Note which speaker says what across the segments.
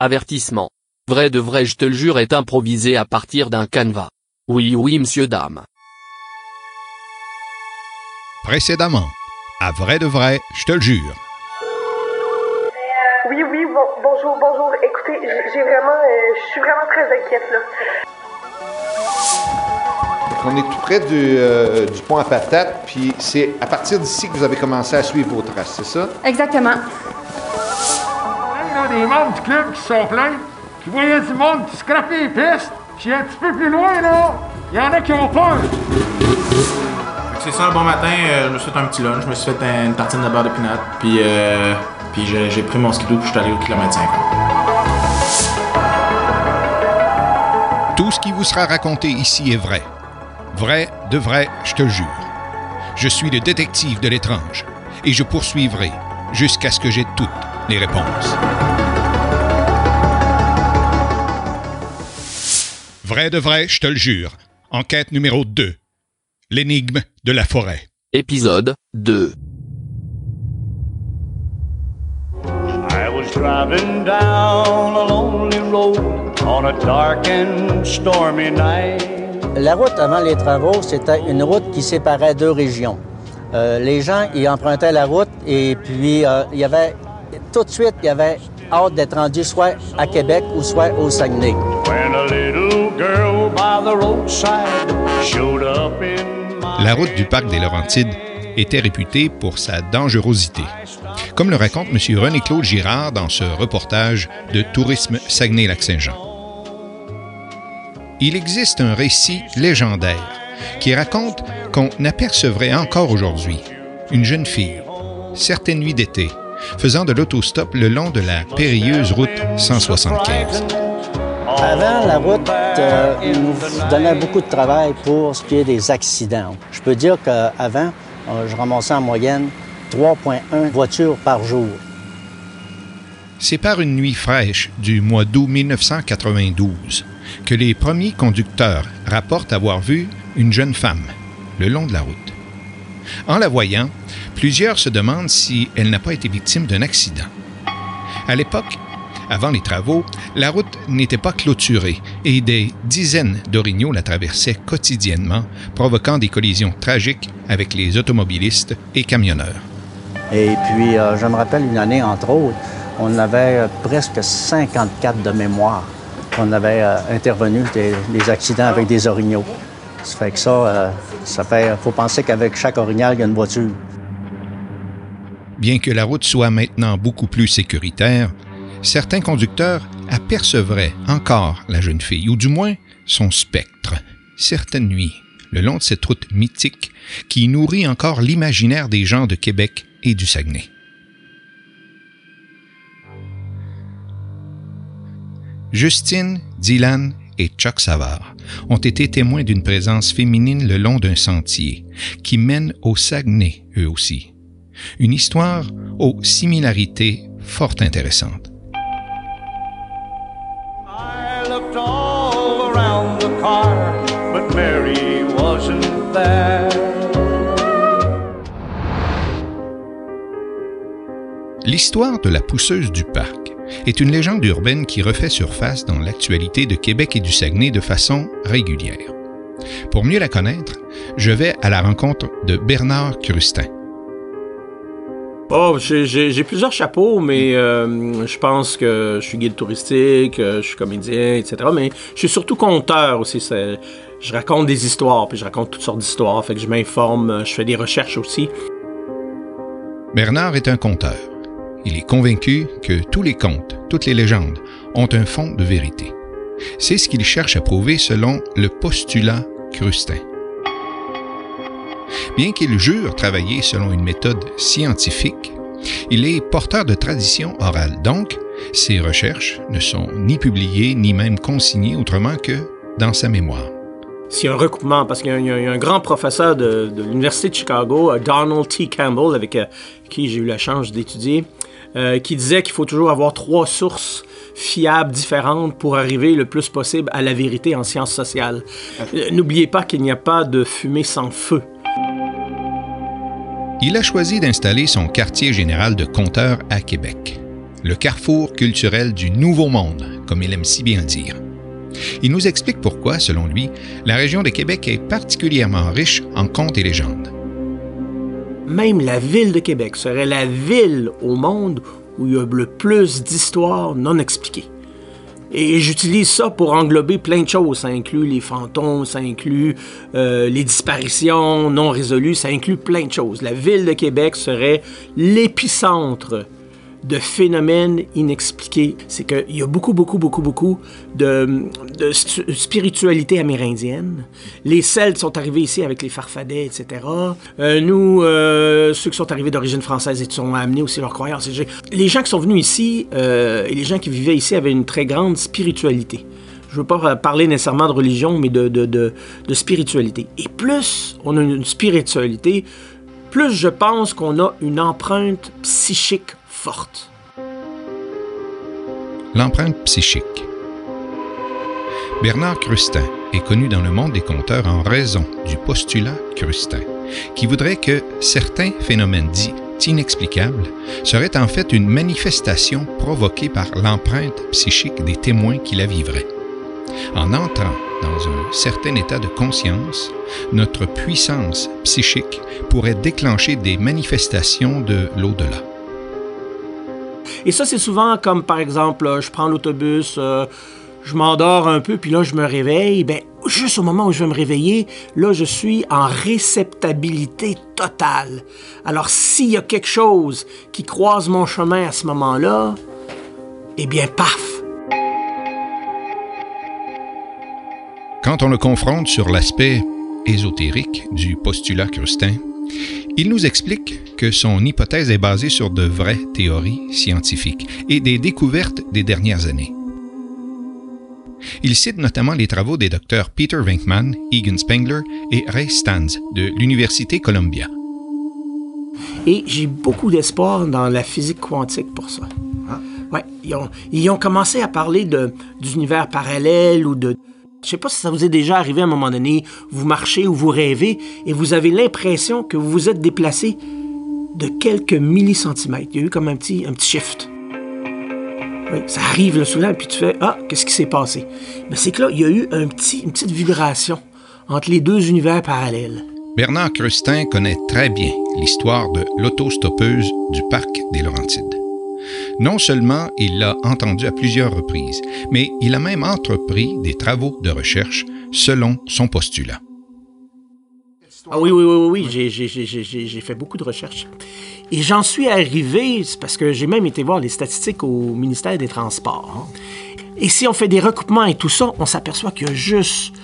Speaker 1: Avertissement. Vrai de vrai je te le jure est improvisé à partir d'un canevas. Oui oui monsieur dame.
Speaker 2: Précédemment, à vrai de vrai, je te le jure.
Speaker 3: Oui, oui, bon- bonjour, bonjour. Écoutez, j'ai vraiment, euh, je suis vraiment très inquiète là.
Speaker 4: On est tout près du, euh, du pont à patates, puis c'est à partir d'ici que vous avez commencé à suivre vos traces, c'est ça?
Speaker 5: Exactement.
Speaker 6: Il y a des membres du club qui sont pleins, qui voyaient du monde qui scrapait les pistes, puis un petit peu plus loin, là, il y en a qui ont peur.
Speaker 7: C'est ça, un bon matin, euh, je me suis fait un petit lunch, je me suis fait un- une tartine de beurre de pinot, puis, euh, puis j'ai, j'ai pris mon skidoo puis je suis allé au kilomètre 50.
Speaker 2: Tout ce qui vous sera raconté ici est vrai. Vrai de vrai, je te le jure. Je suis le détective de l'étrange et je poursuivrai jusqu'à ce que j'ai toutes les réponses. Vrai de vrai, je te le jure. Enquête numéro 2. L'énigme de la forêt.
Speaker 1: Épisode 2.
Speaker 8: I was driving down a lonely road on a dark and stormy night.
Speaker 9: La route avant les travaux, c'était une route qui séparait deux régions. Euh, les gens y empruntaient la route et puis euh, il y avait tout de suite, il y avait hâte d'être rendu soit à Québec ou soit au Saguenay.
Speaker 8: When a little girl by the roadside showed up in my
Speaker 2: La route du parc des Laurentides était réputée pour sa dangerosité, comme le raconte M. René-Claude Girard dans ce reportage de Tourisme Saguenay-Lac-Saint-Jean. Il existe un récit légendaire qui raconte qu'on apercevrait encore aujourd'hui une jeune fille, certaines nuits d'été, faisant de l'autostop le long de la périlleuse route 175.
Speaker 9: Avant, la route euh, nous donnait beaucoup de travail pour ce qui est des accidents. Je peux dire qu'avant, euh, je ramassais en moyenne 3,1 voitures par jour.
Speaker 2: C'est par une nuit fraîche du mois d'août 1992 que les premiers conducteurs rapportent avoir vu une jeune femme le long de la route. En la voyant, plusieurs se demandent si elle n'a pas été victime d'un accident. À l'époque, avant les travaux, la route n'était pas clôturée et des dizaines d'orignaux la traversaient quotidiennement, provoquant des collisions tragiques avec les automobilistes et camionneurs.
Speaker 9: Et puis, euh, je me rappelle une année, entre autres, on avait euh, presque 54 de mémoire. On avait euh, intervenu des, accidents avec des orignaux. Ça fait que ça, faut penser qu'avec chaque orignal, il y a une voiture.
Speaker 2: Bien que la route soit maintenant beaucoup plus sécuritaire, certains conducteurs apercevraient encore la jeune fille, ou du moins son spectre, certaines nuits, le long de cette route mythique qui nourrit encore l'imaginaire des gens de Québec et du Saguenay. Justine, Dylan et Chuck Savard ont été témoins d'une présence féminine le long d'un sentier qui mène au Saguenay, eux aussi. Une histoire aux similarités fort intéressantes.
Speaker 8: I looked all around the car, but Mary wasn't there.
Speaker 2: L'histoire de la pousseuse du parc est une légende urbaine qui refait surface dans l'actualité de Québec et du Saguenay de façon régulière. Pour mieux la connaître, je vais à la rencontre de Bernard Crustin.
Speaker 10: Oh, j'ai- plusieurs chapeaux, mais euh, je pense que je suis guide touristique, euh, je suis comédien, etc. Mais je suis surtout conteur aussi. Je raconte des histoires, puis je raconte toutes sortes d'histoires. Fait que je m'informe, euh, je fais des recherches aussi.
Speaker 2: Bernard est un conteur. Il est convaincu que tous les contes, toutes les légendes ont un fond de vérité. C'est ce qu'il cherche à prouver selon le postulat Crustin. Bien qu'il jure travailler selon une méthode scientifique, il est porteur de tradition orale, donc ses recherches ne sont ni publiées ni même consignées autrement que dans sa mémoire.
Speaker 10: A un recoupement, parce qu'il y, a un- grand professeur de, l'Université de Chicago, euh, Donald T. Campbell, avec euh, qui j'ai eu la chance d'étudier, euh, qui disait qu'il faut toujours avoir trois sources fiables différentes pour arriver le plus possible à la vérité en sciences sociales. N'oubliez pas qu'il n'y a pas de fumée sans feu.
Speaker 2: Il a choisi d'installer son quartier général de compteurs à Québec. le carrefour culturel du Nouveau Monde, comme il aime si bien le dire. Il nous explique pourquoi, selon lui, la région de Québec est particulièrement riche en contes et légendes.
Speaker 10: Même la ville de Québec serait la ville au monde où il y a le plus d'histoires non expliquées. Et j'utilise ça pour englober plein de choses. Ça inclut les fantômes, ça inclut euh, les disparitions non résolues, ça inclut plein de choses. La ville de Québec serait l'épicentre de phénomènes inexpliqués. C'est qu'il y a beaucoup, beaucoup, beaucoup, beaucoup de, spiritualité amérindienne. Les Celtes sont arrivés ici avec les Farfadets, etc. Euh, nous, euh, ceux qui sont arrivés d'origine française, ils ont amené aussi leurs croyances. Les gens qui sont venus ici euh, et les gens qui vivaient ici avaient une très grande spiritualité. Je ne veux pas parler nécessairement de religion, mais de spiritualité. Et plus on a une spiritualité, plus je pense qu'on a une empreinte psychique
Speaker 2: L'empreinte psychique. Bernard Crustin est connu dans le monde des conteurs en raison du postulat Crustin, qui voudrait que certains phénomènes dits inexplicables seraient en fait une manifestation provoquée par l'empreinte psychique des témoins qui la vivraient. En entrant dans un certain état de conscience, notre puissance psychique pourrait déclencher des manifestations de l'au-delà.
Speaker 10: Et ça, c'est souvent comme, par exemple, je prends l'autobus, euh, je m'endors un peu, puis là, je me réveille. Ben, juste au moment où je vais me réveiller, là, je suis en réceptabilité totale. Alors, s'il y a quelque chose qui croise mon chemin à ce moment-là, eh bien, paf!
Speaker 2: Quand on le confronte sur l'aspect ésotérique du postulat crustin, il nous explique que son hypothèse est basée sur de vraies théories scientifiques et des découvertes des dernières années. Il cite notamment les travaux des docteurs Peter Venkman, Egan Spengler et Ray Stans de l'Université Columbia.
Speaker 10: Et j'ai beaucoup d'espoir dans la physique quantique pour ça. Ouais, ils, ont, ils ont commencé à parler d'univers parallèles ou de, je sais pas si ça vous est déjà arrivé à un moment donné, vous marchez ou vous rêvez et vous avez l'impression que vous vous êtes déplacé de quelques millicentimètres. Il y a eu comme un petit, un petit shift. Ça arrive là souvent, puis tu fais Ah, qu'est-ce qui s'est passé? Mais c'est que là, il y a eu un petit, une petite vibration entre les deux univers parallèles.
Speaker 2: Bernard Crustin connaît très bien l'histoire de l'autostoppeuse du parc des Laurentides. Non seulement il l'a entendu à plusieurs reprises, mais il a même entrepris des travaux de recherche selon son postulat.
Speaker 10: Ah oui, oui, oui, oui, j'ai fait beaucoup de recherches. Et j'en suis arrivé, parce que j'ai même été voir les statistiques au ministère des Transports. Hein. Et si on fait des recoupements et tout ça, on s'aperçoit qu'il y a juste,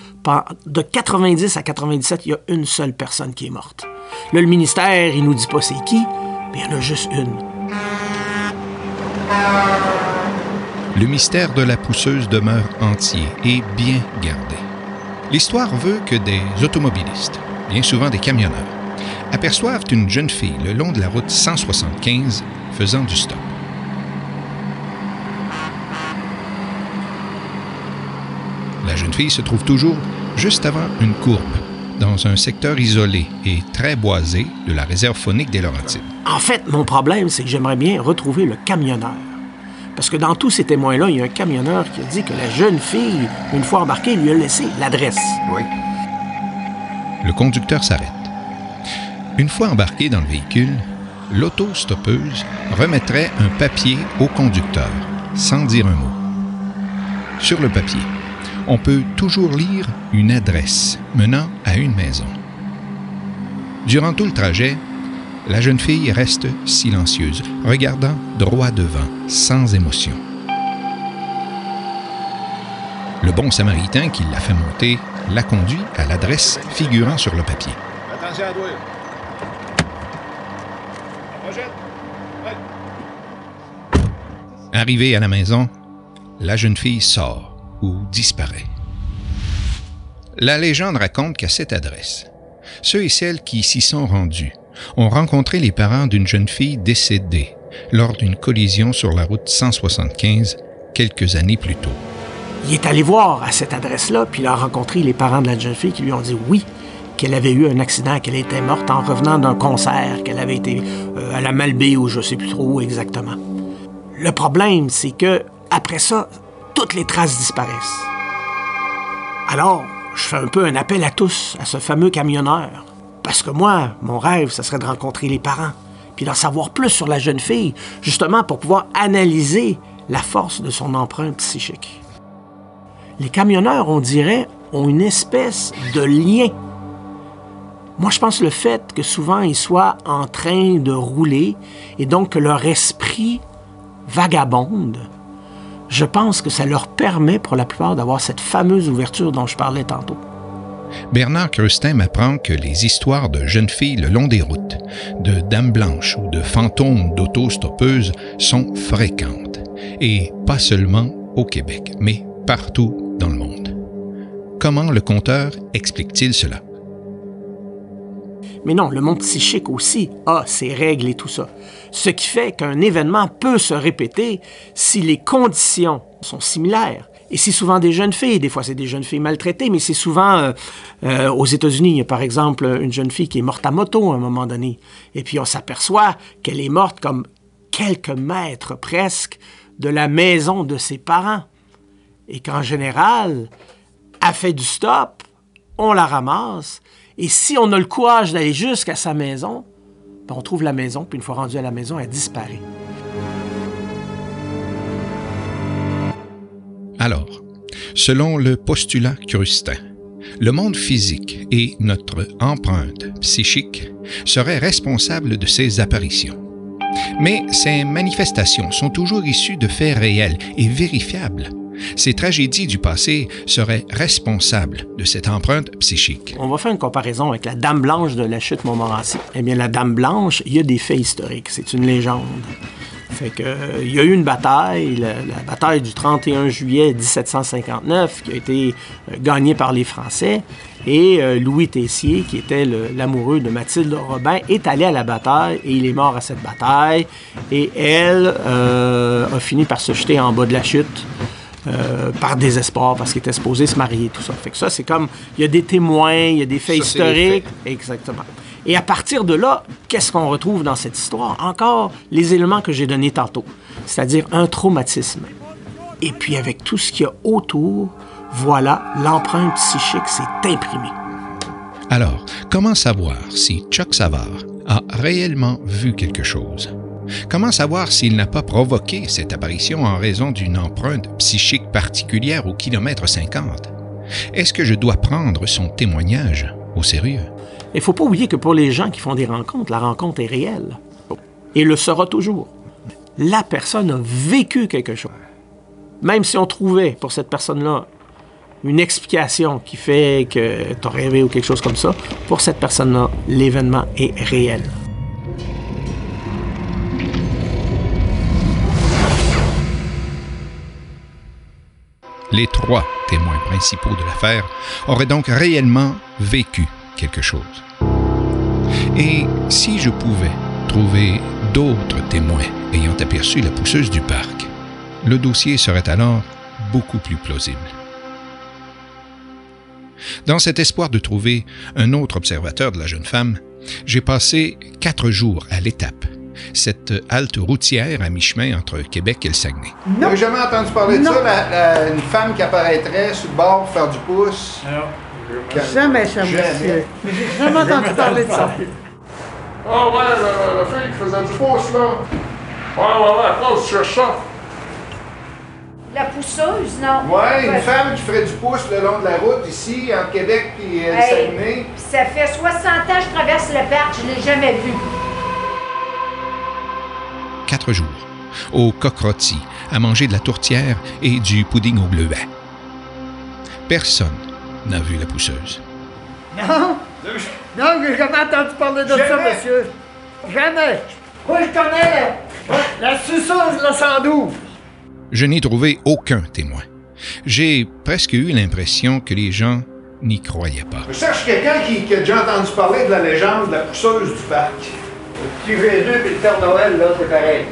Speaker 10: de 90 à 97, il y a une seule personne qui est morte. Là, le ministère, il nous dit pas c'est qui, mais il y en a juste une.
Speaker 2: Le mystère de la pousseuse demeure entier et bien gardé. L'histoire veut que des automobilistes, bien souvent des camionneurs, aperçoivent une jeune fille le long de la route 175 faisant du stop. La jeune fille se trouve toujours juste avant une courbe, dans un secteur isolé et très boisé de la réserve phonique des Laurentides.
Speaker 10: En fait, mon problème, c'est que j'aimerais bien retrouver le camionneur. Parce que dans tous ces témoins-là, il y a un camionneur qui a dit que la jeune fille, une fois embarquée, lui a laissé l'adresse.
Speaker 4: Oui.
Speaker 2: Le conducteur s'arrête. Une fois embarqué dans le véhicule, l'autostoppeuse remettrait un papier au conducteur, sans dire un mot. Sur le papier, on peut toujours lire une adresse menant à une maison. Durant tout le trajet, la jeune fille reste silencieuse, regardant droit devant, sans émotion. Le bon samaritain qui l'a fait monter la conduit à l'adresse figurant sur le papier.
Speaker 4: Attention à toi.
Speaker 2: Arrivée à la maison, la jeune fille sort ou disparaît. La légende raconte qu'à cette adresse, ceux et celles qui s'y sont rendus ont rencontré les parents d'une jeune fille décédée lors d'une collision sur la route 175 quelques années plus tôt.
Speaker 10: Il est allé voir à cette adresse-là, puis il a rencontré les parents de la jeune fille qui lui ont dit oui, qu'elle avait eu un accident, qu'elle était morte en revenant d'un concert, qu'elle avait été euh, à la Malbaie ou je sais plus trop où exactement. Le problème, c'est que après ça, toutes les traces disparaissent. Alors, je fais un peu un appel à tous, à ce fameux camionneur. Parce que moi, mon rêve, ce serait de rencontrer les parents, puis d'en savoir plus sur la jeune fille, justement pour pouvoir analyser la force de son empreinte psychique. Les camionneurs, on dirait, ont une espèce de lien. Moi, je pense le fait que souvent ils soient en train de rouler et donc que leur esprit vagabonde, je pense que ça leur permet pour la plupart d'avoir cette fameuse ouverture dont je parlais tantôt.
Speaker 2: Bernard Crustin m'apprend que les histoires de jeunes filles le long des routes, de dames blanches ou de fantômes d'autostoppeuses sont fréquentes, et pas seulement au Québec, mais partout dans le monde. Comment le conteur explique-t-il cela?
Speaker 10: Mais non, le monde psychique aussi a ses règles et tout ça. Ce qui fait qu'un événement peut se répéter si les conditions sont similaires. Et c'est souvent des jeunes filles, des fois c'est des jeunes filles maltraitées, mais c'est souvent euh, euh, aux États-Unis, par exemple une jeune fille qui est morte à moto à un moment donné. Et puis on s'aperçoit qu'elle est morte comme quelques mètres presque de la maison de ses parents. Et qu'en général, a fait du stop, on la ramasse, et si on a le courage d'aller jusqu'à sa maison, ben, on trouve la maison, puis une fois rendu à la maison, elle disparaît.
Speaker 2: Alors, selon le postulat Crustin, le monde physique et notre empreinte psychique seraient responsables de ces apparitions. Mais ces manifestations sont toujours issues de faits réels et vérifiables ces tragédies du passé seraient responsables de cette empreinte psychique.
Speaker 10: On va faire une comparaison avec la Dame Blanche de la chute Montmorency. Eh bien, la Dame Blanche, il y a des faits historiques. C'est une légende. Fait que, euh, il y a eu une bataille, la, bataille du 31 juillet 1759, qui a été euh, gagnée par les Français. Et euh, Louis Tessier, qui était l'amoureux de Mathilde Robin, est allé à la bataille et il est mort à cette bataille. Et elle a fini par se jeter en bas de la chute. Euh, par désespoir parce qu'il était supposé se marier, tout ça. Fait que ça, c'est comme, il y a des témoins, il y a des faits historiques. Exactement. Et à partir de là, qu'est-ce qu'on retrouve dans cette histoire? Encore les éléments que j'ai donnés tantôt, c'est-à-dire un traumatisme. Et puis avec tout ce qu'il y a autour, voilà, l'empreinte psychique s'est imprimée.
Speaker 2: Alors, comment savoir si Chuck Savard a réellement vu quelque chose? Comment savoir s'il n'a pas provoqué cette apparition en raison d'une empreinte psychique particulière au kilomètre 50? Est-ce que je dois prendre son témoignage au sérieux?
Speaker 10: Il ne faut pas oublier que pour les gens qui font des rencontres, la rencontre est réelle et le sera toujours. La personne a vécu quelque chose. Même si on trouvait pour cette personne-là une explication qui fait que tu as rêvé ou quelque chose comme ça, pour cette personne-là, l'événement est réel.
Speaker 2: les trois témoins principaux de l'affaire auraient donc réellement vécu quelque chose. Et si je pouvais trouver d'autres témoins ayant aperçu la pousseuse du parc, le dossier serait alors beaucoup plus plausible. Dans cet espoir de trouver un autre observateur de la jeune femme, j'ai passé quatre jours à l'étape cette halte routière à mi-chemin entre Québec et le Saguenay.
Speaker 4: Vous jamais entendu parler de ça, une femme qui apparaîtrait sur le bord pour faire du pouce?
Speaker 5: Non. Jamais, ça, monsieur. J'ai jamais entendu parler de ça.
Speaker 6: Ah ouais, la, fille qui faisait du pouce, là. Ouais, ouais, ouais, après, je cherche ça.
Speaker 11: La pousseuse, non?
Speaker 4: Ouais, une femme qui ferait du pouce le long de la route ici, entre Québec et euh, le Saguenay.
Speaker 11: Ça fait 60 ans que je traverse le parc, je l'ai jamais vue
Speaker 2: quatre jours, au coq rôti, à manger de la tourtière et du pudding au bleuet. Personne n'a vu la pousseuse.
Speaker 5: Non! Non, j'ai jamais entendu parler de ça, monsieur. Jamais! Moi, je connais la, la suceuse, la 112.
Speaker 2: Je n'ai trouvé aucun témoin. J'ai presque eu l'impression que les gens n'y croyaient pas.
Speaker 4: Je cherche quelqu'un qui, qui, a déjà entendu parler de la légende de la pousseuse du parc. Le petit Jésus et le Père Noël, là, c'est pareil.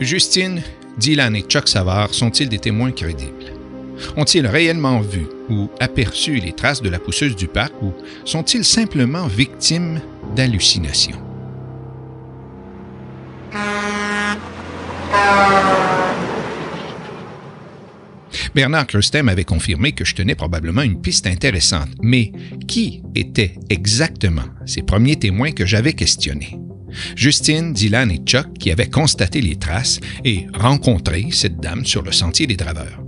Speaker 2: Justine, Dylan et Chuck Savard sont-ils des témoins crédibles? Ont-ils réellement vu ou aperçu les traces de la pousseuse du parc ou sont-ils simplement victimes d'hallucinations? Bernard Krustem avait confirmé que je tenais probablement une piste intéressante, mais qui étaient exactement ces premiers témoins que j'avais questionnés? Justine, Dylan et Chuck qui avaient constaté les traces et rencontré cette dame sur le sentier des draveurs.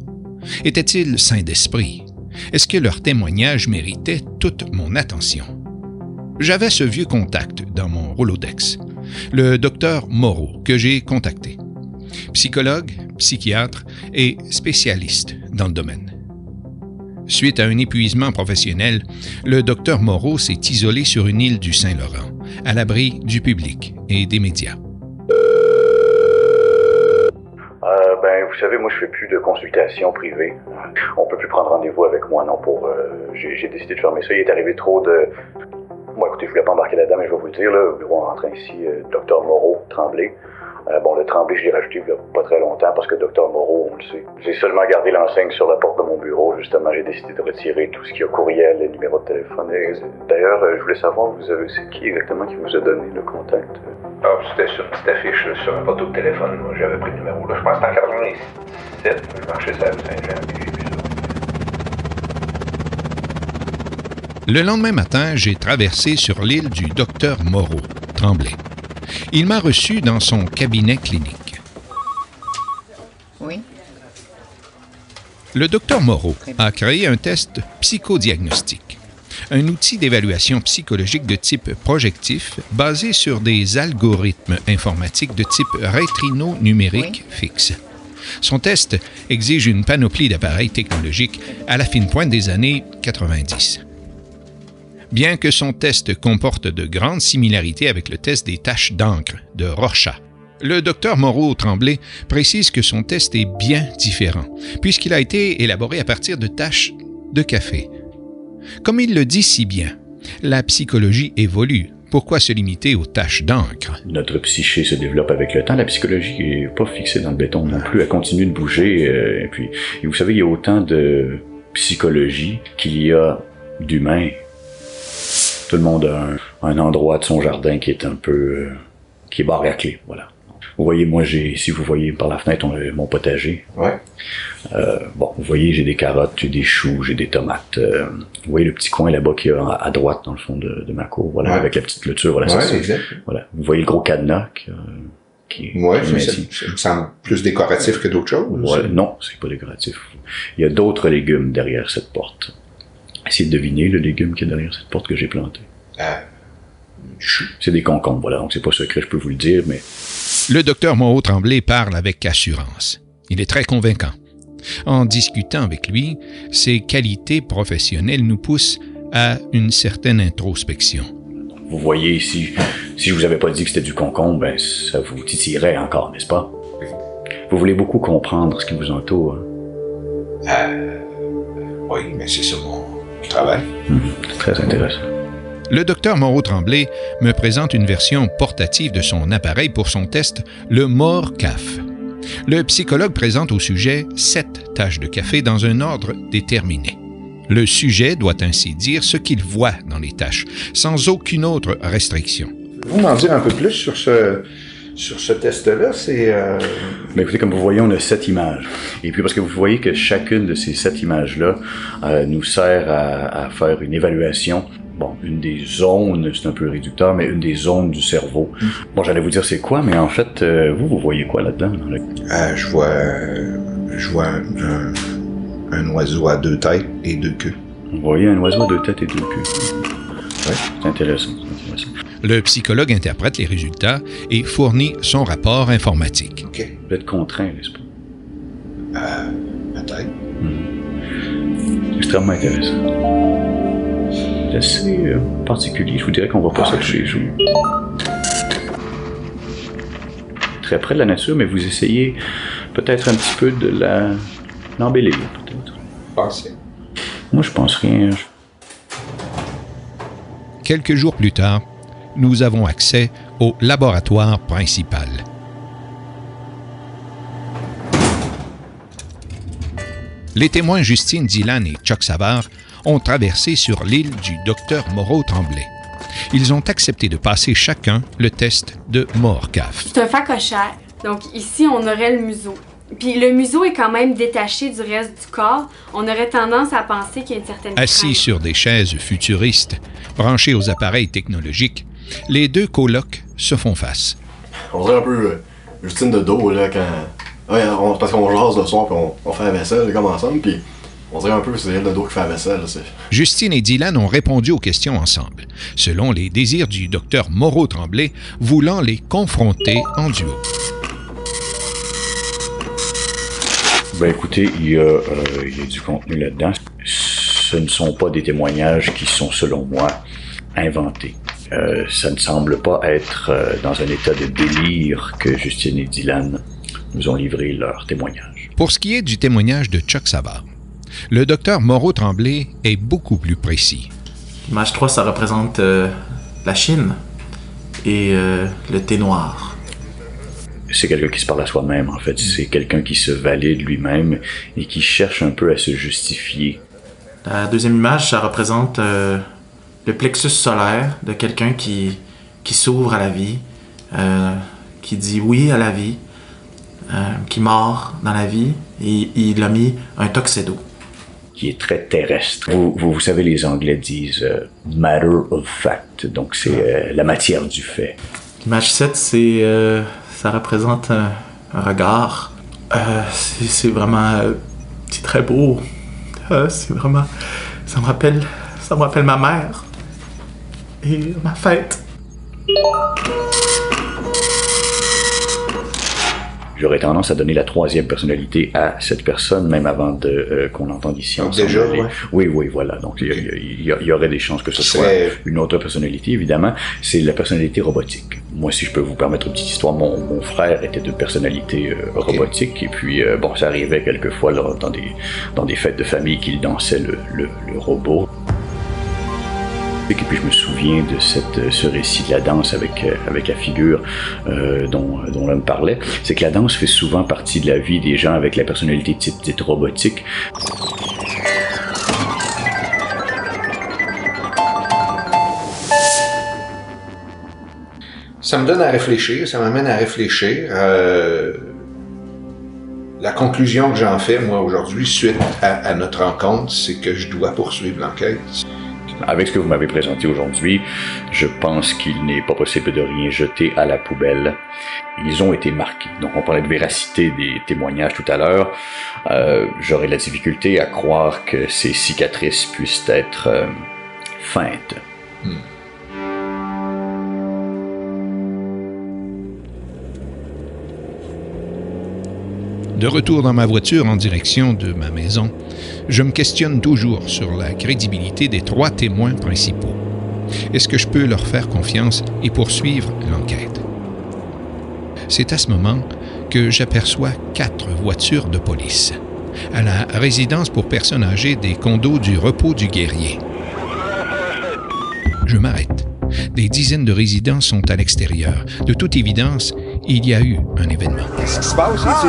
Speaker 2: Étaient-ils sains d'esprit? Est-ce que leur témoignage méritait toute mon attention? J'avais ce vieux contact dans mon Rolodex, le docteur Moreau, que j'ai contacté. Psychologue, psychiatre et spécialiste dans le domaine. Suite à un épuisement professionnel, le docteur Moreau s'est isolé sur une île du Saint-Laurent, à l'abri du public et des médias.
Speaker 12: Vous savez, moi, je fais plus de consultations privées. On peut plus prendre rendez-vous avec moi, non, pour... euh, j'ai décidé de fermer ça. Il est arrivé trop de... Bon, écoutez, je voulais pas embarquer là-dedans, mais je vais vous le dire, là, au bureau en train ici, euh, Dr Moreau, Tremblay. Euh, bon, le Tremblay, je l'ai rajouté il y a pas très longtemps parce que Dr Moreau, on le sait. J'ai seulement gardé l'enseigne sur la porte de mon bureau. Justement, j'ai décidé de retirer tout ce qui a courriel, les numéros de téléphone. D'ailleurs, euh, je voulais savoir, vous avez, c'est qui exactement qui vous a donné le contact?
Speaker 13: Ah, c'était sur une petite affiche là, sur un poteau de téléphone. Moi, j'avais pris le numéro. Là. Je pense que c'était en 87. Je marchais la rue Saint-Jean. puis j'ai vu ça.
Speaker 2: Le lendemain matin, j'ai traversé sur l'île du docteur Moreau, Tremblay. Il m'a reçu dans son cabinet clinique.
Speaker 14: Oui.
Speaker 2: Le docteur Moreau a créé un test psychodiagnostique, un outil d'évaluation psychologique de type projectif basé sur des algorithmes informatiques de type rétrino-numérique fixe. Son test exige une panoplie d'appareils technologiques à la fine pointe des années 90. Bien que son test comporte de grandes similarités avec le test des taches d'encre de Rorschach, le docteur Moreau Tremblay précise que son test est bien différent, puisqu'il a été élaboré à partir de taches de café. Comme il le dit si bien, la psychologie évolue. Pourquoi se limiter aux taches d'encre?
Speaker 12: Notre psyché se développe avec le temps. La psychologie n'est pas fixée dans le béton non plus. Elle continue de bouger. euh, et puis, vous savez, il y a autant de psychologie qu'il y a d'humains. Tout le monde a un, un endroit de son jardin qui est un peu... euh, qui est barré à clé, voilà. Vous voyez, moi, j'ai, si vous voyez par la fenêtre, on a mon potager.
Speaker 13: Ouais.
Speaker 12: Euh, bon, vous voyez, j'ai des carottes, j'ai des choux, j'ai des tomates. Euh, vous voyez le petit coin là-bas qui est à, à droite dans le fond de, de ma cour, voilà,
Speaker 13: Ouais.
Speaker 12: avec la petite clôture, voilà,
Speaker 13: Ouais, exact.
Speaker 12: Voilà. Vous voyez le gros cadenas qui, euh, qui
Speaker 13: Ouais,
Speaker 12: est ici.
Speaker 13: ça me semble plus décoratif que d'autres choses.
Speaker 12: Non, c'est pas décoratif. Il y a d'autres légumes derrière cette porte. Essayez de deviner le légume qui est derrière cette porte que j'ai planté.
Speaker 13: Ah,
Speaker 12: C'est des concombres, voilà, donc c'est pas secret, je peux vous le dire, mais
Speaker 2: Le docteur Moreau Tremblay parle avec assurance. Il est très convaincant. En discutant avec lui, ses qualités professionnelles nous poussent à une certaine introspection.
Speaker 12: vous voyez, si, si je vous avais pas dit que c'était du concombre, ben, ça vous titillerait encore, n'est-ce pas? Vous voulez beaucoup comprendre ce qui vous entoure. hein?
Speaker 13: Euh, oui, mais c'est ça mon travail.
Speaker 12: C'est très intéressant.
Speaker 2: Le docteur Moreau Tremblay me présente une version portative de son appareil pour son test, le MORCAF. Le psychologue présente au sujet sept tâches de café dans un ordre déterminé. Le sujet doit ainsi dire ce qu'il voit dans les tâches, sans aucune autre restriction.
Speaker 13: Vous m'en dire un peu plus sur ce, sur ce test-là? C'est. euh,
Speaker 12: Mais écoutez, comme vous voyez, on a sept images. Et puis parce que vous voyez que chacune de ces sept images-là euh, nous sert à, à faire une évaluation. Bon, une des zones, c'est un peu réducteur, mais une des zones du cerveau. Bon, j'allais vous dire c'est quoi, mais en fait, euh, vous, vous voyez quoi là-dedans? dans le-
Speaker 13: euh, je vois, je vois un, oiseau à deux têtes et deux queues.
Speaker 12: Vous voyez un oiseau à deux têtes et deux queues. Ouais, c'est intéressant, c'est intéressant.
Speaker 2: Le psychologue interprète les résultats et fournit son rapport informatique.
Speaker 13: OK.
Speaker 12: Vous êtes contraint, n'est-ce pas?
Speaker 13: Euh, peut-être.
Speaker 12: Extrêmement intéressant. C'est assez euh, particulier. Je vous dirais qu'on va pas chercher. Je... Très près de la nature, mais vous essayez peut-être un petit peu de la l'embellir, peut-être.
Speaker 13: Pensez?
Speaker 12: Moi, je pense rien. Je-
Speaker 2: Quelques jours plus tard, nous avons accès au laboratoire principal. Les témoins Justine Dylan et Chuck Savard ont traversé sur l'île du docteur Moreau Tremblay. Ils ont accepté de passer chacun le test de MORCAF.
Speaker 15: C'est un facochère. Donc ici, on aurait le museau. Puis le museau est quand même détaché du reste du corps. On aurait tendance à penser qu'il y a une certaine
Speaker 2: Assis sur des chaises futuristes, branchés aux appareils technologiques, les deux colocs se font face.
Speaker 16: On dirait un peu euh, Justine de dos, là, quand. Ouais, on- parce qu'on jase le soir, puis on, on fait la vaisselle, comme ensemble, puis on dirait un peu que c'est elle de dos qui fait la vaisselle. là, c'est-
Speaker 2: Justine et Dylan ont répondu aux questions ensemble, selon les désirs du docteur Moreau-Tremblay, voulant les confronter en duo.
Speaker 12: Ben écoutez, il y, a, euh, il y a du contenu là-dedans. Ce ne sont pas des témoignages qui sont, selon moi, inventés. Euh, ça ne semble pas être euh, dans un état de délire que Justine et Dylan nous ont livré leurs témoignages.
Speaker 2: Pour ce qui est du témoignage de Chuck Savard, le docteur Moreau-Tremblay est beaucoup plus précis.
Speaker 7: L'image 3, ça représente euh, la Chine et euh, le thé noir.
Speaker 12: C'est quelqu'un qui se parle à soi-même, en fait. C'est quelqu'un qui se valide lui-même et qui cherche un peu à se justifier.
Speaker 7: La deuxième image, ça représente euh, le plexus solaire de quelqu'un qui, qui s'ouvre à la vie, euh, qui dit oui à la vie, euh, qui mord dans la vie, et il a mis un toxedo.
Speaker 12: qui est très terrestre. Vous, vous, vous savez, les Anglais disent euh, matter of fact, donc c'est la matière du fait.
Speaker 7: L'image 7, c'est, ça représente un, un regard. C'est, vraiment, c'est très beau. C'est vraiment, ça me rappelle, ça me rappelle ma mère et ma fête.
Speaker 12: J'aurais tendance à donner la troisième personnalité à cette personne, même avant de euh, qu'on l'entende ici
Speaker 4: Donc
Speaker 12: ensemble.
Speaker 4: déjà, ouais.
Speaker 12: Oui, oui, voilà. Donc il y aurait des chances que ce soit une autre personnalité, évidemment. C'est la personnalité robotique. Moi, si je peux vous permettre une petite histoire, mon, mon frère était de personnalité euh, robotique, et puis euh, bon, ça arrivait quelquefois là, dans des dans des fêtes de famille qu'il dansait le, le, le robot. Et puis je me souviens de cette, ce récit de la danse avec, euh, avec la figure euh, dont, l'homme parlait. C'est que la danse fait souvent partie de la vie des gens avec la personnalité dite, dite robotique.
Speaker 4: Ça me donne à réfléchir, ça m'amène à réfléchir. Euh, la conclusion que j'en fais, moi, aujourd'hui, suite à notre rencontre, c'est que je dois poursuivre l'enquête.
Speaker 12: Avec ce que vous m'avez présenté aujourd'hui, je pense qu'il n'est pas possible de rien jeter à la poubelle. Ils ont été marqués. Donc on parlait de véracité des témoignages tout à l'heure. Euh, J'aurais la difficulté à croire que ces cicatrices puissent être euh, feintes.
Speaker 2: De retour dans ma voiture en direction de ma maison, je me questionne toujours sur la crédibilité des trois témoins principaux. Est-ce que je peux leur faire confiance et poursuivre l'enquête? C'est à ce moment que j'aperçois quatre voitures de police à la résidence pour personnes âgées des condos du repos du guerrier. Je m'arrête. Des dizaines de résidents sont à l'extérieur. De toute évidence, il y a eu un événement.
Speaker 4: Qu'est-ce qui se passe?
Speaker 5: Ah?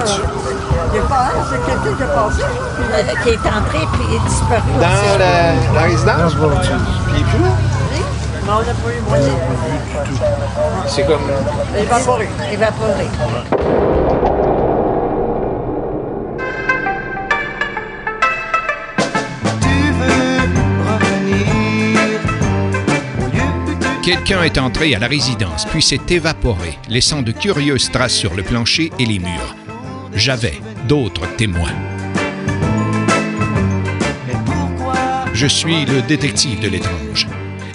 Speaker 5: Il est pas un, c'est quelqu'un qui est passé.
Speaker 14: qui est entré puis il est disparu.
Speaker 4: Dans la, la résidence? Puis il est plus là?
Speaker 5: Non, on n'a pas eu moyen.
Speaker 4: C'est comme...
Speaker 5: Évaporé.
Speaker 14: Évaporé.
Speaker 2: Quelqu'un est entré à la résidence, puis s'est évaporé, laissant de curieuses traces sur le plancher et les murs. J'avais d'autres témoins. Je suis le détective de l'étrange,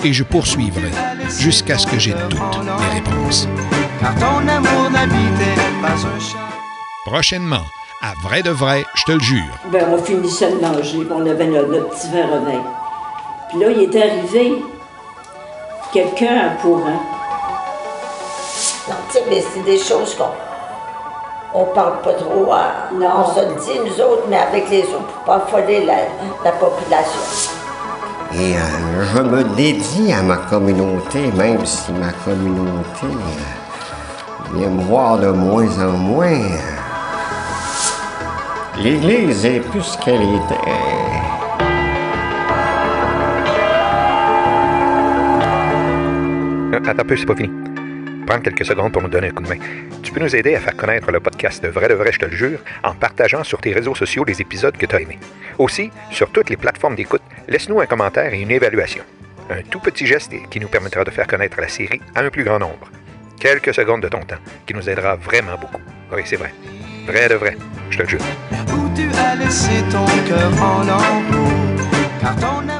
Speaker 2: et je poursuivrai jusqu'à ce que j'ai toutes les réponses.
Speaker 17: Car ton amour n'habitait pas un champ.
Speaker 2: Prochainement, à vrai de vrai, je te le jure.
Speaker 18: Ben, on finissait de manger, puis on avait notre, notre petit verre à vin. Puis là, il est arrivé quelqu'un à courant.
Speaker 14: Non, tu sais, mais c'est des choses qu'on on parle pas trop. à- On se le dit, nous autres, mais avec les autres, pour pas affoler la, la population.
Speaker 19: Et euh, je me dédie à ma communauté, même si ma communauté euh, vient me voir de moins en moins. L'Église est plus ce qu'elle était.
Speaker 20: Attends un peu, c'est pas fini. Prends quelques secondes pour me donner un coup de main. Tu
Speaker 2: peux nous aider à faire connaître le podcast de Vrai de Vrai, je te le jure, en partageant sur tes réseaux sociaux les épisodes que tu as aimés. Aussi, sur toutes les plateformes d'écoute, laisse-nous un commentaire et une évaluation. Un tout petit geste qui nous permettra de faire connaître la série à un plus grand nombre. Quelques secondes de ton temps, qui nous aidera vraiment beaucoup. Oui, c'est vrai. Vrai de vrai, je te le jure.
Speaker 17: Où tu as laissé ton cœur en ton